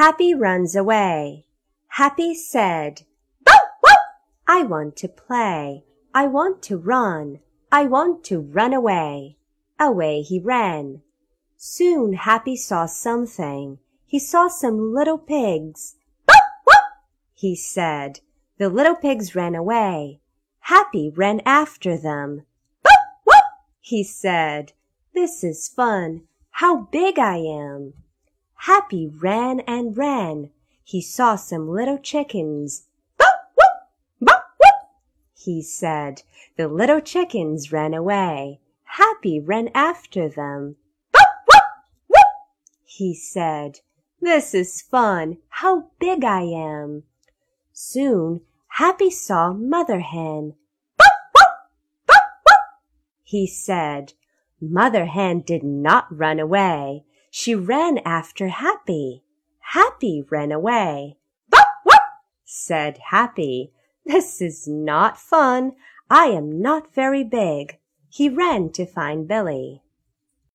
Happy runs away. Happy said, Bow wow! I want to play. I want to run. I want to run away. Away he ran. Soon Happy saw something. He saw some little pigs. Bow wow! he said. The little pigs ran away. Happy ran after them. Bow wow! he said. This is fun. How big I am! Happy ran and ran. He saw some little chickens. Bow wow! Bow wow! he said. The little chickens ran away. Happy ran after them. Bow wow! Wow! he said. This is fun. How big I am! Soon Happy saw Mother Hen. Bow wow! Bow wow! he said. Mother Hen did not run away. She ran after Happy. Happy ran away. Bow wow! said Happy. This is not fun. I am not very big. He ran to find Billy.